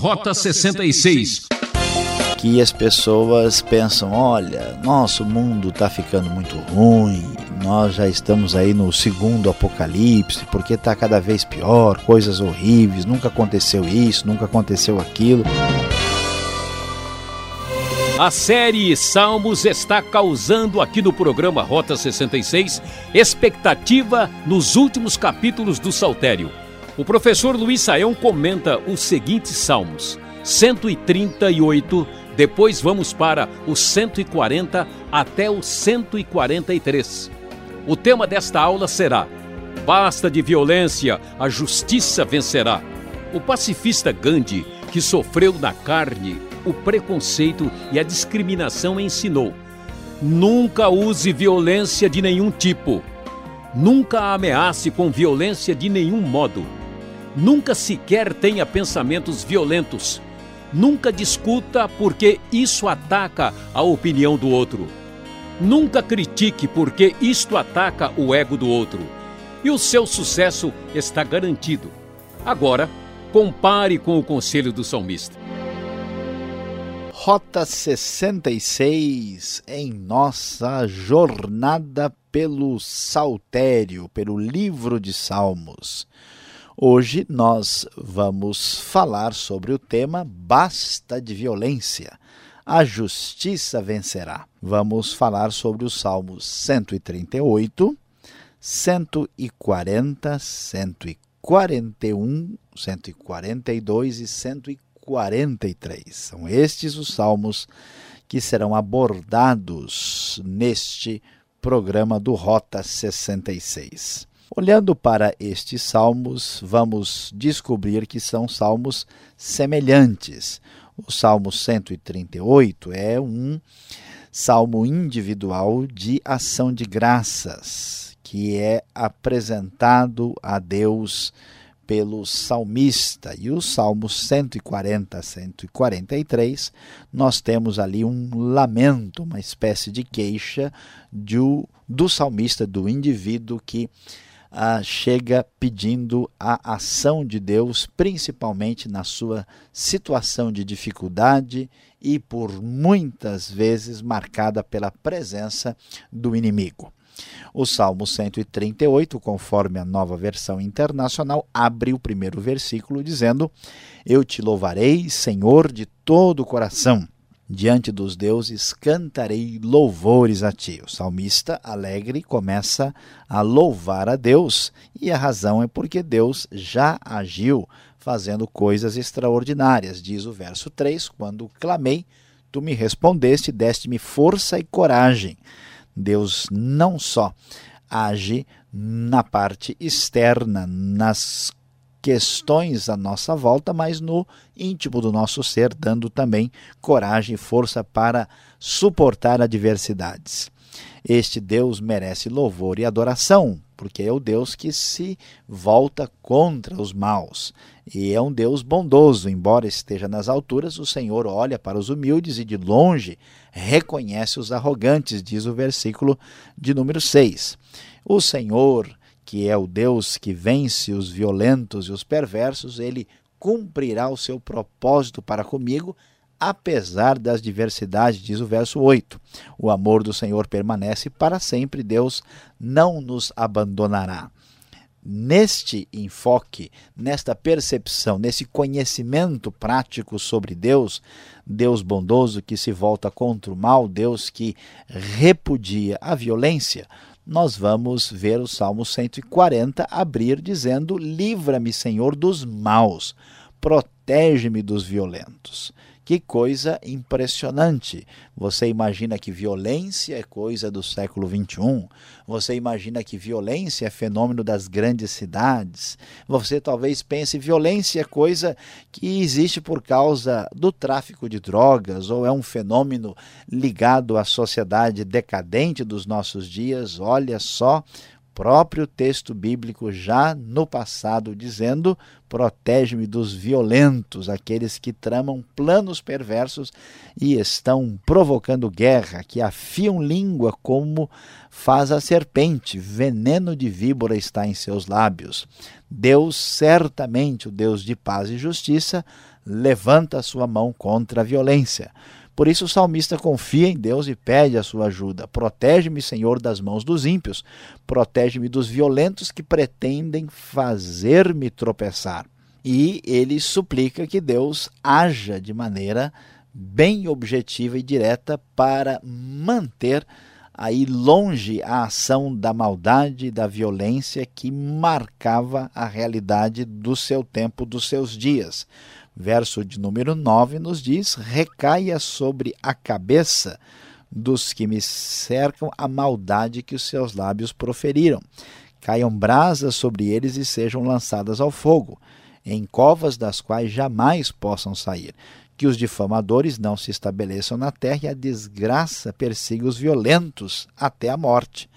Rota 66 que as pessoas pensam: olha, nosso mundo está ficando muito ruim, nós já estamos aí no segundo apocalipse, porque está cada vez pior, coisas horríveis, nunca aconteceu isso, nunca aconteceu aquilo. A série Salmos está causando aqui no programa Rota 66 expectativa nos últimos capítulos do Saltério. O professor Luiz Saião comenta os seguintes salmos: 138, depois vamos para o 140 até o 143. O tema desta aula será: Basta de violência, a justiça vencerá. O pacifista Gandhi, que sofreu na carne o preconceito e a discriminação, ensinou: Nunca use violência de nenhum tipo. Nunca ameace com violência de nenhum modo. Nunca sequer tenha pensamentos violentos Nunca discuta porque isso ataca a opinião do outro. Nunca critique porque isto ataca o ego do outro. E o seu sucesso está garantido. Agora, compare com o conselho do salmista. Rota 66 em nossa jornada pelo Saltério, pelo livro de Salmos. Hoje nós vamos falar sobre o tema Basta de violência. A justiça vencerá. Vamos falar sobre os Salmos 138, 140, 141, 142 e 143. São estes os salmos que serão abordados neste programa do Rota 66. Olhando para estes salmos, vamos descobrir que são salmos semelhantes. O Salmo 138 é um salmo individual de ação de graças, que é apresentado a Deus pelo salmista. E o Salmo 140 a 143, nós temos ali um lamento, uma espécie de queixa do, do salmista, do indivíduo que ah, chega pedindo a ação de Deus, principalmente na sua situação de dificuldade e por muitas vezes marcada pela presença do inimigo. O Salmo 138, conforme a nova versão internacional, abre o primeiro versículo dizendo: Eu te louvarei, Senhor, de todo o coração diante dos deuses cantarei louvores a ti. O salmista, alegre, começa a louvar a Deus, e a razão é porque Deus já agiu fazendo coisas extraordinárias. Diz o verso 3: Quando clamei, tu me respondeste, deste-me força e coragem. Deus não só age na parte externa, nas questões à nossa volta, mas no íntimo do nosso ser, dando também coragem e força para suportar adversidades. Este Deus merece louvor e adoração, porque é o Deus que se volta contra os maus. E é um Deus bondoso, embora esteja nas alturas, o Senhor olha para os humildes e de longe reconhece os arrogantes, diz o versículo de número 6. O Senhor que é o Deus que vence os violentos e os perversos, ele cumprirá o seu propósito para comigo, apesar das diversidades, diz o verso 8. O amor do Senhor permanece para sempre, Deus não nos abandonará. Neste enfoque, nesta percepção, nesse conhecimento prático sobre Deus, Deus bondoso que se volta contra o mal, Deus que repudia a violência, nós vamos ver o Salmo 140 abrir dizendo: Livra-me, Senhor, dos maus, protege-me dos violentos. Que coisa impressionante! Você imagina que violência é coisa do século XXI? Você imagina que violência é fenômeno das grandes cidades? Você talvez pense violência é coisa que existe por causa do tráfico de drogas ou é um fenômeno ligado à sociedade decadente dos nossos dias? Olha só, próprio texto bíblico já no passado dizendo: protege-me dos violentos, aqueles que tramam planos perversos e estão provocando guerra, que afiam língua como faz a serpente, veneno de víbora está em seus lábios. Deus, certamente o Deus de paz e justiça, levanta a sua mão contra a violência. Por isso o salmista confia em Deus e pede a sua ajuda. Protege-me, Senhor, das mãos dos ímpios. Protege-me dos violentos que pretendem fazer-me tropeçar. E ele suplica que Deus haja de maneira bem objetiva e direta para manter aí longe a ação da maldade e da violência que marcava a realidade do seu tempo, dos seus dias. Verso de número 9 nos diz: Recaia sobre a cabeça dos que me cercam a maldade que os seus lábios proferiram. Caiam brasas sobre eles e sejam lançadas ao fogo, em covas das quais jamais possam sair. Que os difamadores não se estabeleçam na terra e a desgraça persiga os violentos até a morte.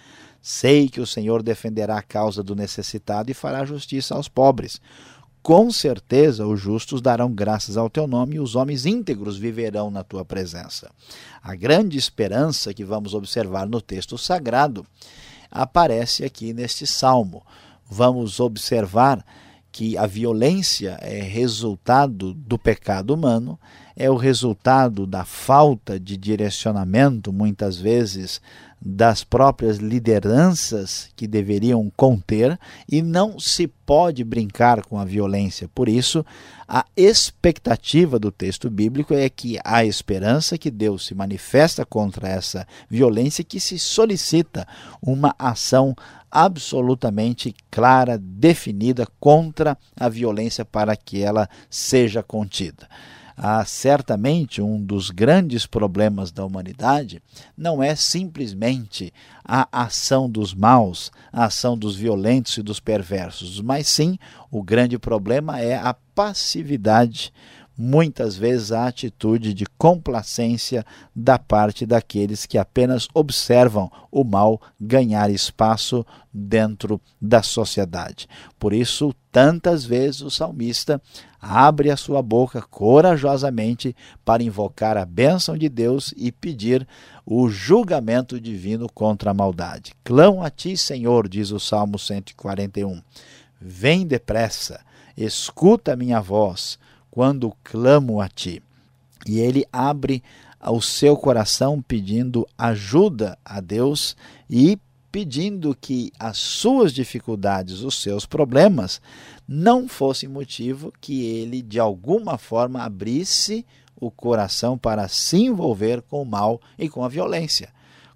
Sei que o Senhor defenderá a causa do necessitado e fará justiça aos pobres. Com certeza os justos darão graças ao teu nome e os homens íntegros viverão na tua presença. A grande esperança que vamos observar no texto sagrado aparece aqui neste salmo. Vamos observar que a violência é resultado do pecado humano, é o resultado da falta de direcionamento, muitas vezes, das próprias lideranças que deveriam conter e não se pode brincar com a violência. Por isso, a expectativa do texto bíblico é que há esperança que Deus se manifesta contra essa violência que se solicita uma ação absolutamente clara, definida contra a violência para que ela seja contida certamente um dos grandes problemas da humanidade não é simplesmente a ação dos maus, a ação dos violentos e dos perversos, mas sim o grande problema é a passividade muitas vezes a atitude de complacência da parte daqueles que apenas observam o mal ganhar espaço dentro da sociedade. Por isso, tantas vezes o salmista abre a sua boca corajosamente para invocar a bênção de Deus e pedir o julgamento divino contra a maldade. Clamo a ti, Senhor, diz o Salmo 141. Vem depressa, escuta a minha voz quando clamo a ti. E ele abre o seu coração pedindo ajuda a Deus e pedindo que as suas dificuldades, os seus problemas, não fossem motivo que ele de alguma forma abrisse o coração para se envolver com o mal e com a violência.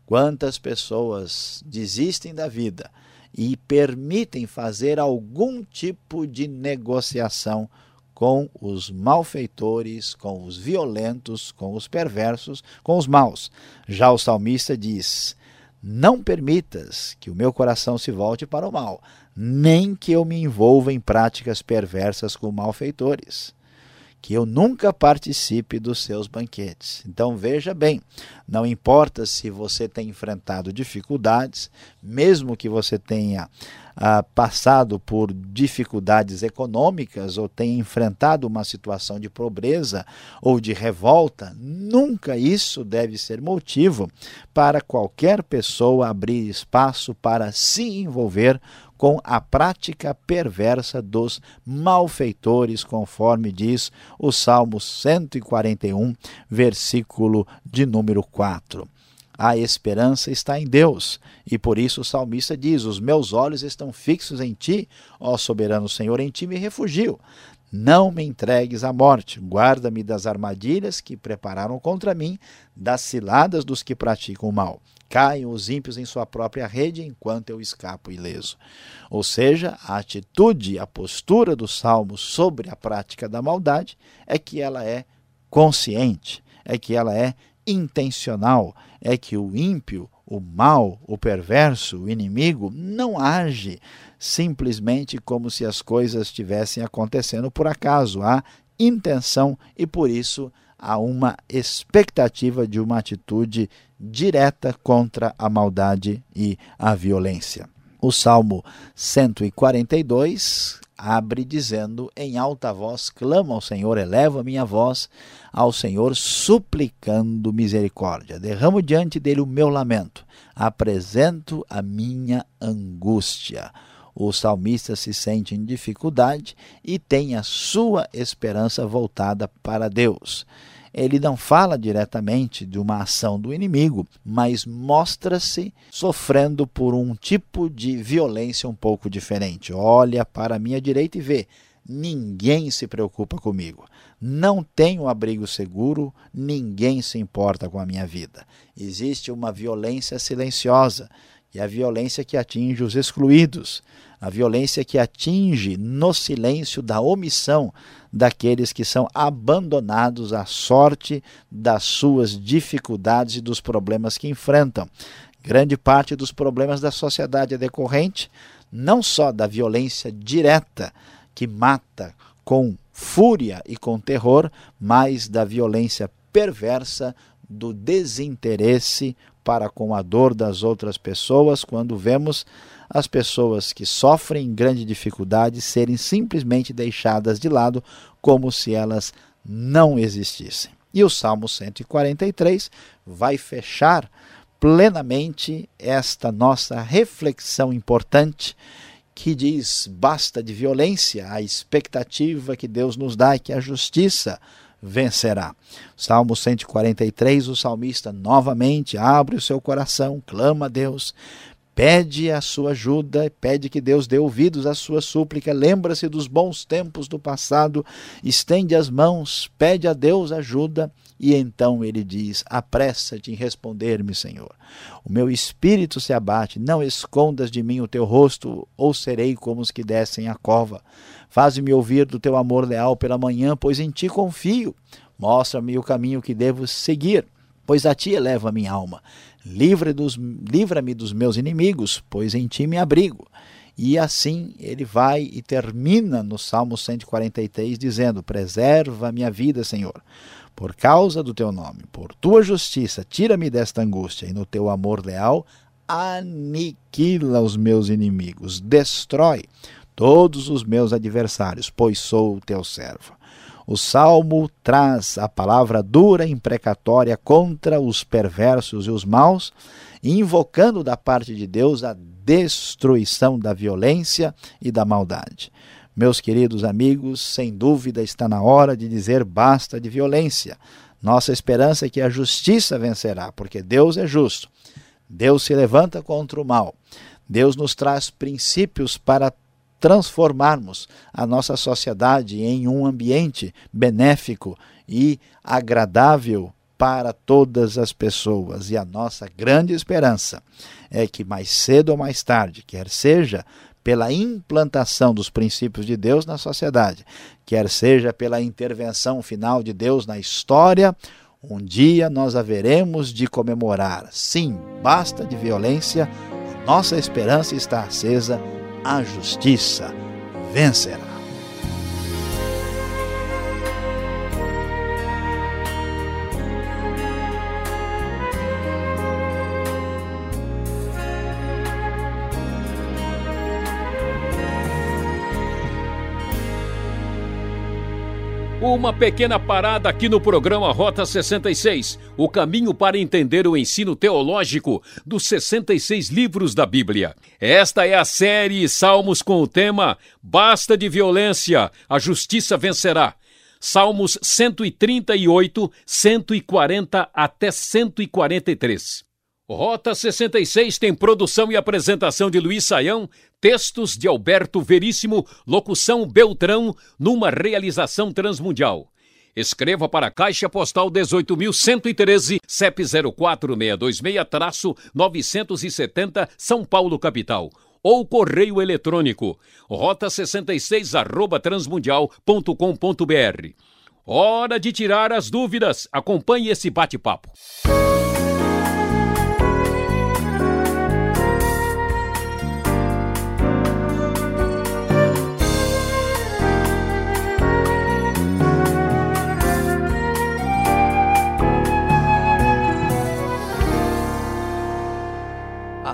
Quantas pessoas desistem da vida e permitem fazer algum tipo de negociação com os malfeitores, com os violentos, com os perversos, com os maus. Já o salmista diz: Não permitas que o meu coração se volte para o mal, nem que eu me envolva em práticas perversas com malfeitores que eu nunca participe dos seus banquetes. Então veja bem, não importa se você tem enfrentado dificuldades, mesmo que você tenha ah, passado por dificuldades econômicas ou tenha enfrentado uma situação de pobreza ou de revolta, nunca isso deve ser motivo para qualquer pessoa abrir espaço para se envolver com a prática perversa dos malfeitores, conforme diz o Salmo 141, versículo de número 4. A esperança está em Deus, e por isso o salmista diz: Os meus olhos estão fixos em ti, ó soberano Senhor, em ti me refugio. Não me entregues à morte, guarda-me das armadilhas que prepararam contra mim, das ciladas dos que praticam o mal. Caiam os ímpios em sua própria rede enquanto eu escapo ileso. Ou seja, a atitude, a postura do salmo sobre a prática da maldade é que ela é consciente, é que ela é intencional, é que o ímpio, o mal, o perverso, o inimigo não age simplesmente como se as coisas estivessem acontecendo por acaso. Há intenção e por isso há uma expectativa de uma atitude direta contra a maldade e a violência. O Salmo 142 abre dizendo: Em alta voz clamo ao Senhor, elevo a minha voz ao Senhor, suplicando misericórdia. Derramo diante dele o meu lamento, apresento a minha angústia. O salmista se sente em dificuldade e tem a sua esperança voltada para Deus. Ele não fala diretamente de uma ação do inimigo, mas mostra-se sofrendo por um tipo de violência um pouco diferente. Olha para a minha direita e vê: ninguém se preocupa comigo. Não tenho abrigo seguro, ninguém se importa com a minha vida. Existe uma violência silenciosa, e a violência que atinge os excluídos, a violência que atinge no silêncio da omissão daqueles que são abandonados à sorte das suas dificuldades e dos problemas que enfrentam. Grande parte dos problemas da sociedade é decorrente não só da violência direta que mata com fúria e com terror, mas da violência perversa do desinteresse para com a dor das outras pessoas, quando vemos as pessoas que sofrem grande dificuldade serem simplesmente deixadas de lado como se elas não existissem. E o Salmo 143 vai fechar plenamente esta nossa reflexão importante que diz basta de violência, a expectativa que Deus nos dá é que a justiça vencerá. Salmo 143, o salmista novamente abre o seu coração, clama a Deus, pede a sua ajuda, pede que Deus dê ouvidos à sua súplica, lembra-se dos bons tempos do passado, estende as mãos, pede a Deus ajuda e então ele diz: Apressa-te em responder-me, Senhor. O meu espírito se abate, não escondas de mim o teu rosto, ou serei como os que descem a cova. Faz-me ouvir do teu amor leal pela manhã, pois em ti confio. Mostra-me o caminho que devo seguir, pois a ti eleva a minha alma. Livra-me dos, livra dos meus inimigos, pois em ti me abrigo. E assim ele vai e termina no Salmo 143 dizendo: Preserva a minha vida, Senhor por causa do teu nome, por tua justiça, tira-me desta angústia, e no teu amor leal, aniquila os meus inimigos, destrói todos os meus adversários, pois sou o teu servo. O salmo traz a palavra dura e imprecatória contra os perversos e os maus, invocando da parte de Deus a destruição da violência e da maldade. Meus queridos amigos, sem dúvida está na hora de dizer basta de violência. Nossa esperança é que a justiça vencerá, porque Deus é justo. Deus se levanta contra o mal. Deus nos traz princípios para transformarmos a nossa sociedade em um ambiente benéfico e agradável para todas as pessoas. E a nossa grande esperança é que mais cedo ou mais tarde, quer seja pela implantação dos princípios de Deus na sociedade, quer seja pela intervenção final de Deus na história, um dia nós haveremos de comemorar. Sim, basta de violência, nossa esperança está acesa, a justiça vencerá. Uma pequena parada aqui no programa Rota 66, o caminho para entender o ensino teológico dos 66 livros da Bíblia. Esta é a série Salmos com o tema Basta de violência, a justiça vencerá. Salmos 138, 140 até 143. Rota 66 tem produção e apresentação de Luiz Saião, textos de Alberto Veríssimo, locução Beltrão, numa realização transmundial. Escreva para a Caixa Postal 18.113, CEP 04626-970, São Paulo, capital. Ou correio eletrônico, rota66 arroba transmundial.com.br. Hora de tirar as dúvidas. Acompanhe esse bate-papo.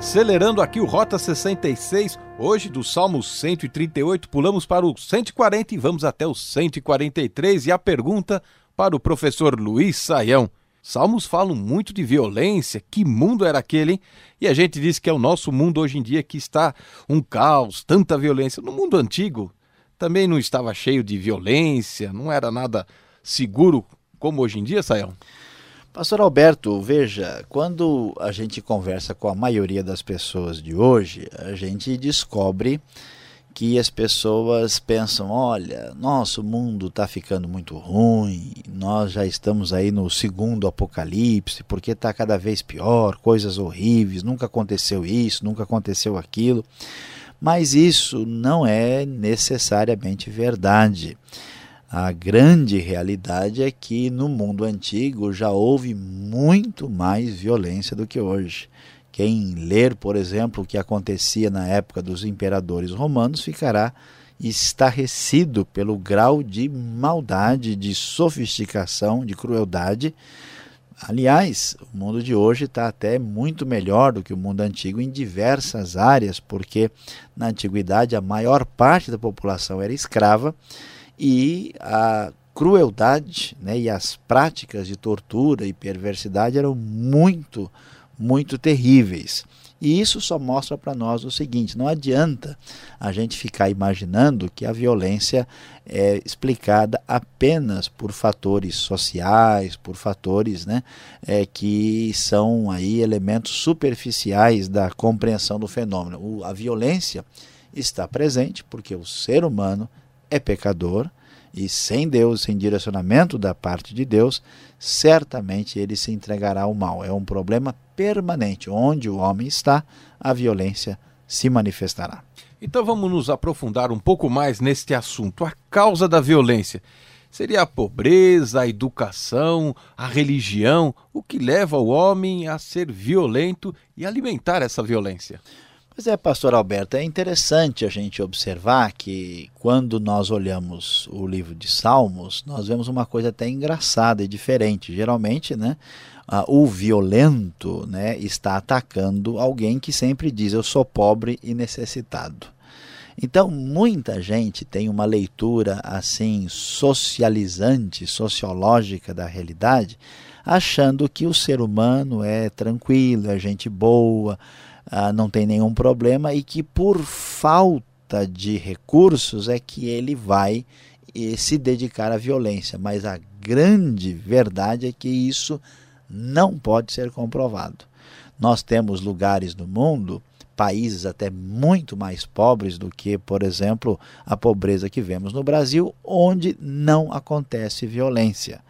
Acelerando aqui o Rota 66, hoje do Salmo 138, pulamos para o 140 e vamos até o 143. E a pergunta para o professor Luiz Saião: Salmos falam muito de violência. Que mundo era aquele, hein? E a gente diz que é o nosso mundo hoje em dia que está um caos, tanta violência. No mundo antigo também não estava cheio de violência, não era nada seguro como hoje em dia, Sayão. Pastor Alberto, veja, quando a gente conversa com a maioria das pessoas de hoje, a gente descobre que as pessoas pensam: olha, nosso mundo está ficando muito ruim, nós já estamos aí no segundo apocalipse, porque está cada vez pior, coisas horríveis, nunca aconteceu isso, nunca aconteceu aquilo. Mas isso não é necessariamente verdade. A grande realidade é que no mundo antigo já houve muito mais violência do que hoje. Quem ler, por exemplo, o que acontecia na época dos imperadores romanos ficará estarrecido pelo grau de maldade, de sofisticação, de crueldade. Aliás, o mundo de hoje está até muito melhor do que o mundo antigo em diversas áreas, porque na antiguidade a maior parte da população era escrava e a crueldade né, e as práticas de tortura e perversidade eram muito muito terríveis. E isso só mostra para nós o seguinte: não adianta a gente ficar imaginando que a violência é explicada apenas por fatores sociais, por fatores né, é, que são aí elementos superficiais da compreensão do fenômeno. O, a violência está presente porque o ser humano é pecador e sem Deus, sem direcionamento da parte de Deus, certamente ele se entregará ao mal. É um problema permanente. Onde o homem está, a violência se manifestará. Então vamos nos aprofundar um pouco mais neste assunto. A causa da violência seria a pobreza, a educação, a religião, o que leva o homem a ser violento e alimentar essa violência. Pois é, pastor Alberto, é interessante a gente observar que quando nós olhamos o livro de Salmos, nós vemos uma coisa até engraçada e diferente. Geralmente, né, o violento né, está atacando alguém que sempre diz eu sou pobre e necessitado. Então, muita gente tem uma leitura assim socializante, sociológica da realidade, achando que o ser humano é tranquilo, é gente boa, ah, não tem nenhum problema e que por falta de recursos é que ele vai eh, se dedicar à violência. Mas a grande verdade é que isso não pode ser comprovado. Nós temos lugares no mundo, países até muito mais pobres do que, por exemplo, a pobreza que vemos no Brasil, onde não acontece violência.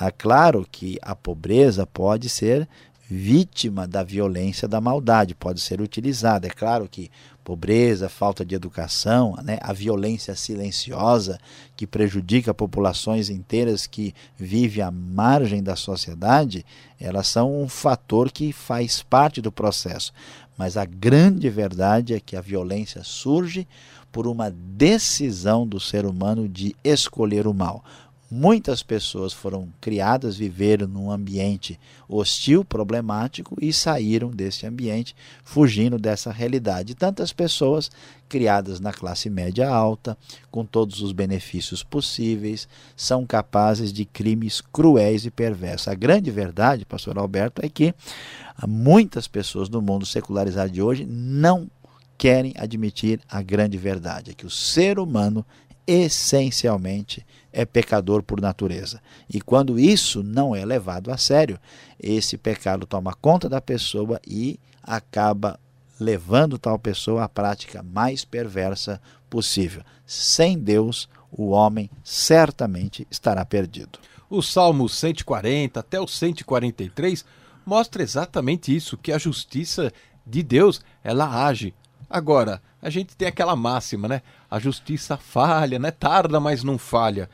É claro que a pobreza pode ser vítima da violência, da maldade, pode ser utilizada. É claro que pobreza, falta de educação, né, a violência silenciosa que prejudica populações inteiras que vivem à margem da sociedade, elas são um fator que faz parte do processo. Mas a grande verdade é que a violência surge por uma decisão do ser humano de escolher o mal. Muitas pessoas foram criadas, viveram num ambiente hostil, problemático e saíram desse ambiente, fugindo dessa realidade. Tantas pessoas criadas na classe média alta, com todos os benefícios possíveis, são capazes de crimes cruéis e perversos. A grande verdade, pastor Alberto, é que muitas pessoas no mundo secularizado de hoje não querem admitir a grande verdade, é que o ser humano essencialmente é pecador por natureza. E quando isso não é levado a sério, esse pecado toma conta da pessoa e acaba levando tal pessoa à prática mais perversa possível. Sem Deus, o homem certamente estará perdido. O Salmo 140 até o 143 mostra exatamente isso, que a justiça de Deus, ela age. Agora, a gente tem aquela máxima, né? A justiça falha, né? Tarda, mas não falha.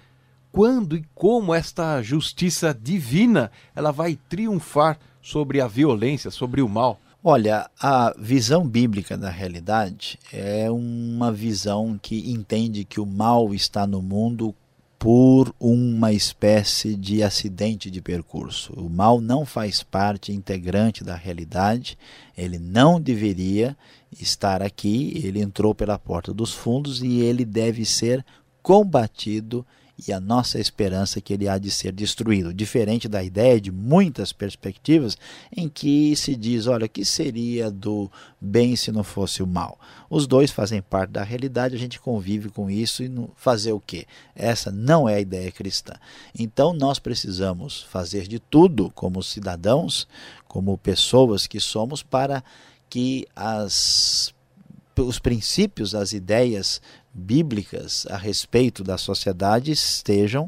Quando e como esta justiça divina ela vai triunfar sobre a violência, sobre o mal? Olha, a visão bíblica da realidade é uma visão que entende que o mal está no mundo por uma espécie de acidente de percurso. O mal não faz parte integrante da realidade, ele não deveria estar aqui, ele entrou pela porta dos fundos e ele deve ser combatido e a nossa esperança é que ele há de ser destruído, diferente da ideia de muitas perspectivas em que se diz, olha, que seria do bem se não fosse o mal? Os dois fazem parte da realidade, a gente convive com isso e fazer o quê? Essa não é a ideia cristã. Então nós precisamos fazer de tudo como cidadãos, como pessoas que somos para que as os princípios, as ideias bíblicas a respeito da sociedade estejam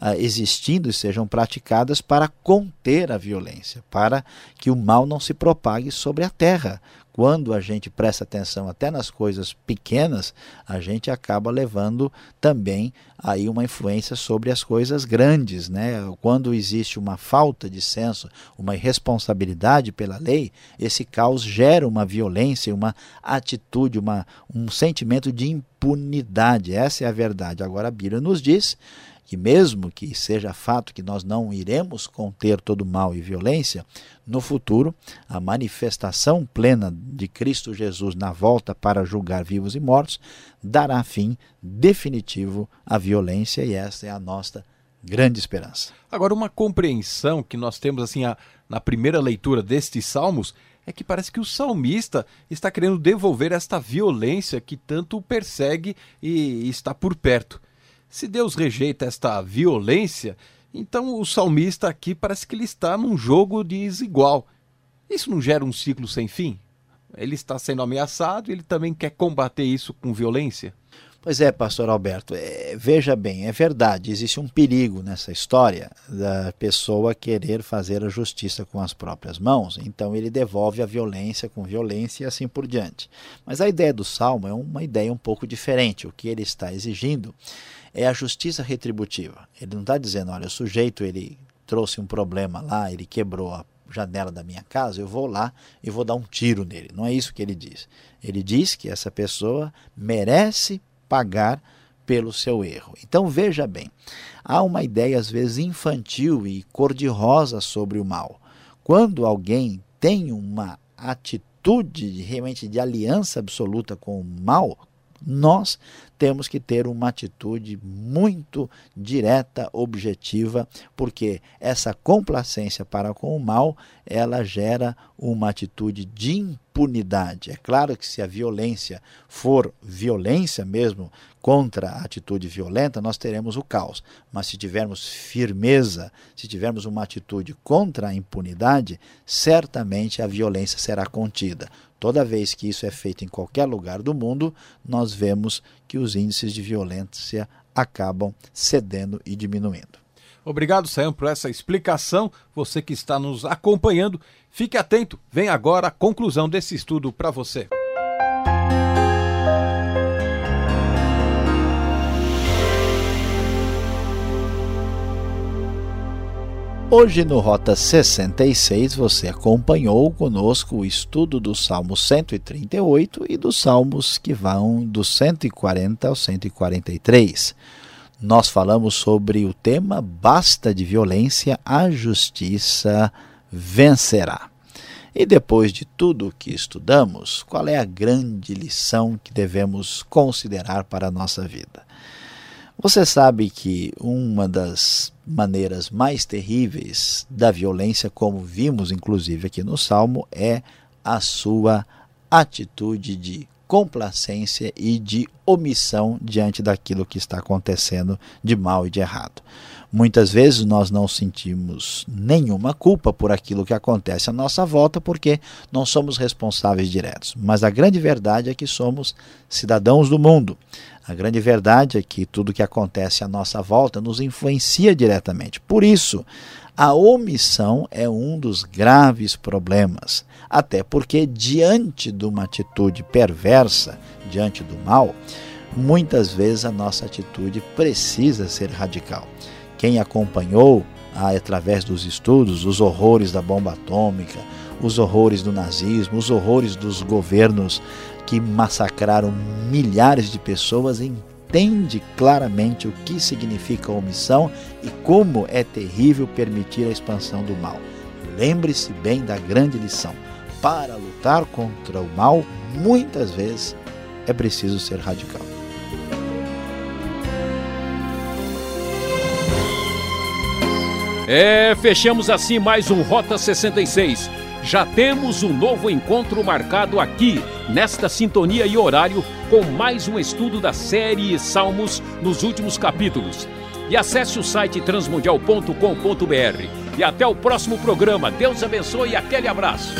uh, existindo e sejam praticadas para conter a violência, para que o mal não se propague sobre a terra, quando a gente presta atenção até nas coisas pequenas, a gente acaba levando também aí uma influência sobre as coisas grandes, né? Quando existe uma falta de senso, uma irresponsabilidade pela lei, esse caos gera uma violência, uma atitude, uma, um sentimento de impunidade. Essa é a verdade. Agora a Bíblia nos diz que mesmo que seja fato que nós não iremos conter todo mal e violência, no futuro a manifestação plena de Cristo Jesus na volta para julgar vivos e mortos dará fim definitivo à violência e essa é a nossa grande esperança. Agora uma compreensão que nós temos assim a, na primeira leitura destes salmos é que parece que o salmista está querendo devolver esta violência que tanto o persegue e está por perto. Se Deus rejeita esta violência, então o salmista aqui parece que ele está num jogo desigual. Isso não gera um ciclo sem fim? Ele está sendo ameaçado e ele também quer combater isso com violência? Pois é, pastor Alberto, é, veja bem, é verdade, existe um perigo nessa história da pessoa querer fazer a justiça com as próprias mãos, então ele devolve a violência com violência e assim por diante. Mas a ideia do Salmo é uma ideia um pouco diferente, o que ele está exigindo é a justiça retributiva. Ele não está dizendo, olha, o sujeito ele trouxe um problema lá, ele quebrou a janela da minha casa, eu vou lá e vou dar um tiro nele. Não é isso que ele diz. Ele diz que essa pessoa merece pagar pelo seu erro. Então veja bem, há uma ideia às vezes infantil e cor-de-rosa sobre o mal. Quando alguém tem uma atitude realmente de aliança absoluta com o mal, nós temos que ter uma atitude muito direta, objetiva, porque essa complacência para com o mal, ela gera uma atitude de impunidade. É claro que se a violência for violência mesmo contra a atitude violenta, nós teremos o caos. Mas se tivermos firmeza, se tivermos uma atitude contra a impunidade, certamente a violência será contida. Toda vez que isso é feito em qualquer lugar do mundo, nós vemos que os índices de violência acabam cedendo e diminuindo. Obrigado, Sam, por essa explicação. Você que está nos acompanhando, fique atento. Vem agora a conclusão desse estudo para você. Hoje no Rota 66 você acompanhou conosco o estudo do Salmo 138 e dos Salmos que vão do 140 ao 143. Nós falamos sobre o tema Basta de violência, a justiça vencerá. E depois de tudo o que estudamos, qual é a grande lição que devemos considerar para a nossa vida? Você sabe que uma das maneiras mais terríveis da violência, como vimos inclusive aqui no Salmo, é a sua atitude de complacência e de omissão diante daquilo que está acontecendo de mal e de errado. Muitas vezes nós não sentimos nenhuma culpa por aquilo que acontece à nossa volta, porque não somos responsáveis diretos. Mas a grande verdade é que somos cidadãos do mundo. A grande verdade é que tudo que acontece à nossa volta nos influencia diretamente. Por isso, a omissão é um dos graves problemas. Até porque, diante de uma atitude perversa, diante do mal, muitas vezes a nossa atitude precisa ser radical. Quem acompanhou, através dos estudos, os horrores da bomba atômica, os horrores do nazismo, os horrores dos governos que massacraram milhares de pessoas entende claramente o que significa omissão e como é terrível permitir a expansão do mal. Lembre-se bem da grande lição. Para lutar contra o mal, muitas vezes é preciso ser radical. É, fechamos assim mais um Rota 66. Já temos um novo encontro marcado aqui, nesta sintonia e horário, com mais um estudo da série Salmos nos últimos capítulos. E acesse o site transmundial.com.br. E até o próximo programa. Deus abençoe e aquele abraço.